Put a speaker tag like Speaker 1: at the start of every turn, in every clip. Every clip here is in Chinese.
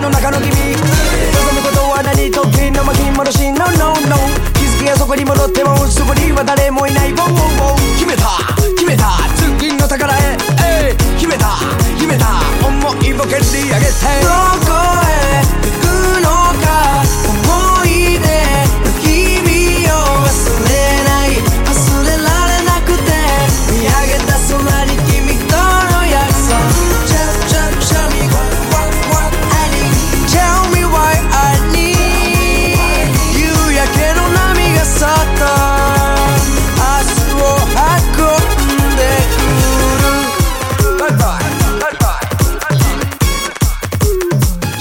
Speaker 1: の中の君望むことは何ときの巻き戻し No no no 気づきがそこに戻ってもそこには誰もいない wow, wow, wow 決めた決めた次の宝へ、えー、決めた決めた思いを蹴り上げて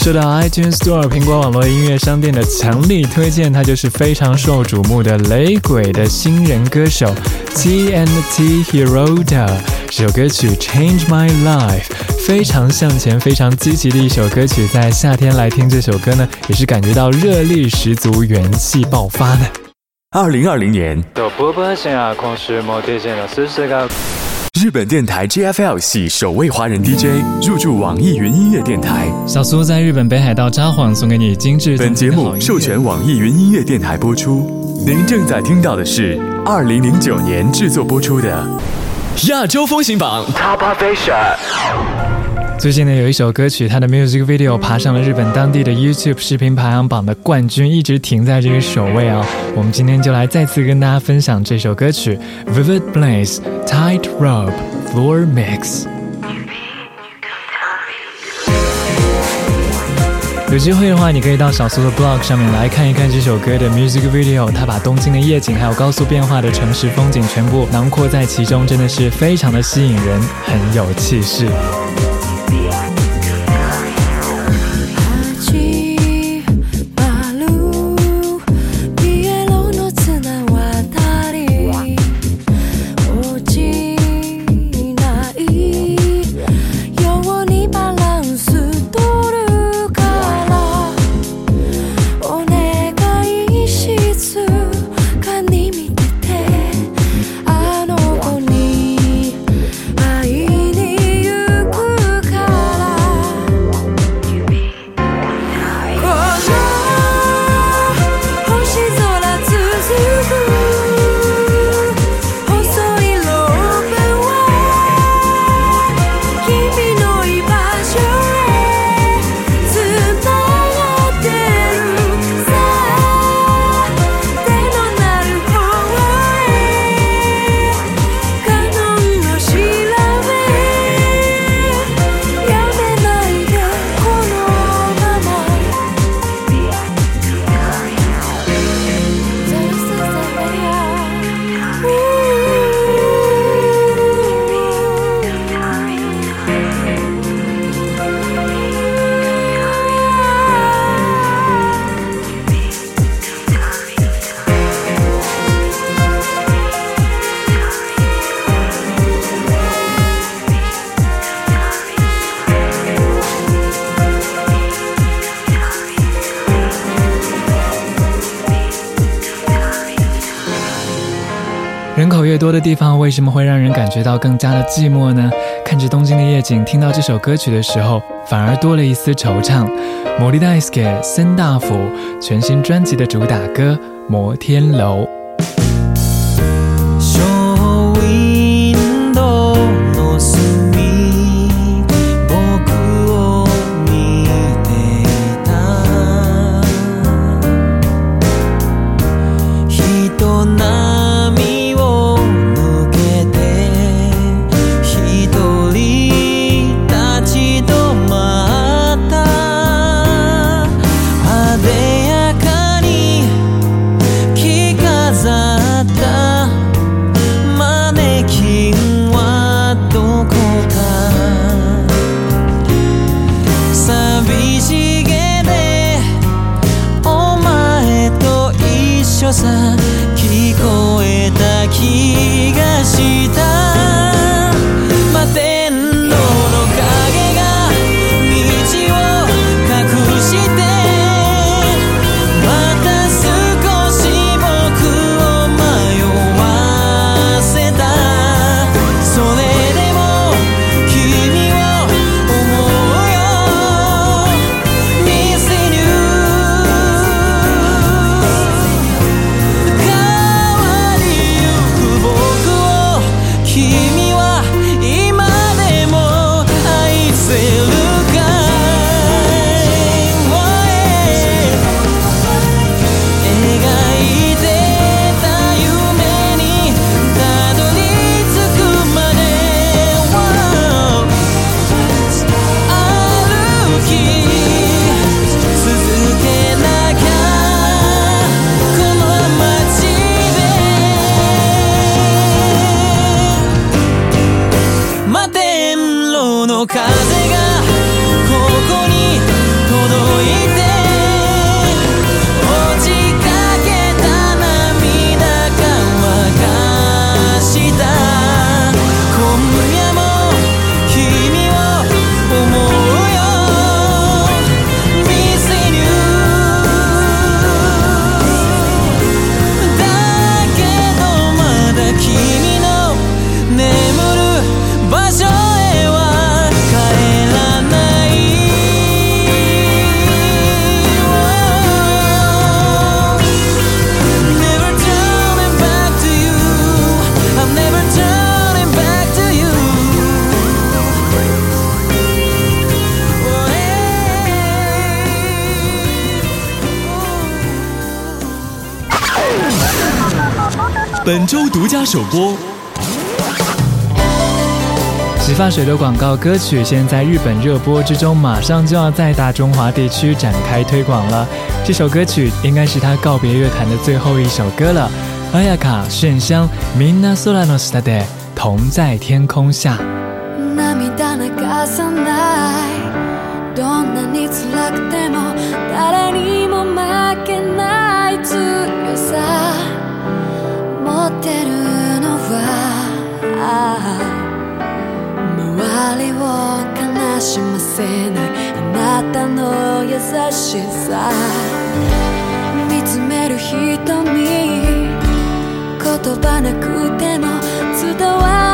Speaker 2: 受到 iTunes Store 苹果网络音乐商店的强力推荐，它就是非常受瞩目的雷鬼的新人歌手 T N T Hero 的这首歌曲《Change My Life》，非常向前、非常积极的一首歌曲。在夏天来听这首歌呢，也是感觉到热力十足、元气爆发的。
Speaker 3: 二零二零年。日本电台 JFL 系首位华人 DJ 入驻网易云音乐电台。
Speaker 2: 小苏在日本北海道札幌送给你精致。
Speaker 3: 本节目授权网易云音乐电台播出，您正在听到的是二零零九年制作播出的《亚洲风行榜》Top Asia。
Speaker 2: 最近呢，有一首歌曲，它的 music video 爬上了日本当地的 YouTube 视频排行榜的冠军，一直停在这个首位啊。我们今天就来再次跟大家分享这首歌曲《Vivid Blaze Tightrope Floor Mix》。有机会的话，你可以到小苏的 blog 上面来看一看这首歌的 music video，它把东京的夜景还有高速变化的城市风景全部囊括在其中，真的是非常的吸引人，很有气势。
Speaker 4: 人口
Speaker 2: 越多的地方，为什么会让人感觉到更加的寂寞呢？看着东京的夜景，听到这首歌曲的时候，反而多了一丝惆怅。摩利大斯给森大辅全新专辑的主打歌《摩天楼》。
Speaker 3: 本周独家首播，
Speaker 2: 洗发水的广告歌曲现在日本热播之中，马上就要在大中华地区展开推广了。这首歌曲应该是他告别乐坛的最后一首歌了。阿亚卡炫香，Minasola no stade，同在天空下。Thank you.
Speaker 4: ってるのは周りを悲しませないあなたの優しさ見つめる人に言葉なくても伝わる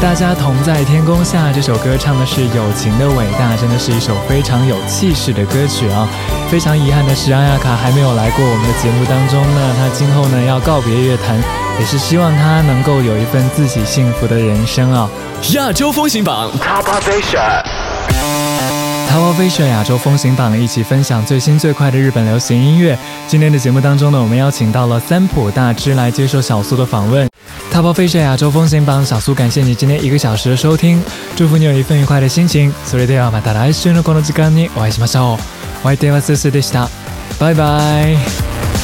Speaker 2: 大家同在天空下，这首歌唱的是友情的伟大，真的是一首非常有气势的歌曲啊！非常遗憾的是，阿亚卡还没有来过我们的节目当中呢。他今后呢要告别乐坛，也是希望他能够有一份自己幸福的人生啊！
Speaker 3: 亚洲风行榜，Top Asia。
Speaker 2: 淘宝飞雪亚洲风行榜，一起分享最新最快的日本流行音乐。今天的节目当中呢，我们邀请到了三浦大知来接受小苏的访问。淘宝飞雪亚洲风行榜，小苏感谢你今天一个小时的收听，祝福你有一份愉快的心情。それではまた来週の光の時間に、お会いしましょう。お会いいたしました。Bye bye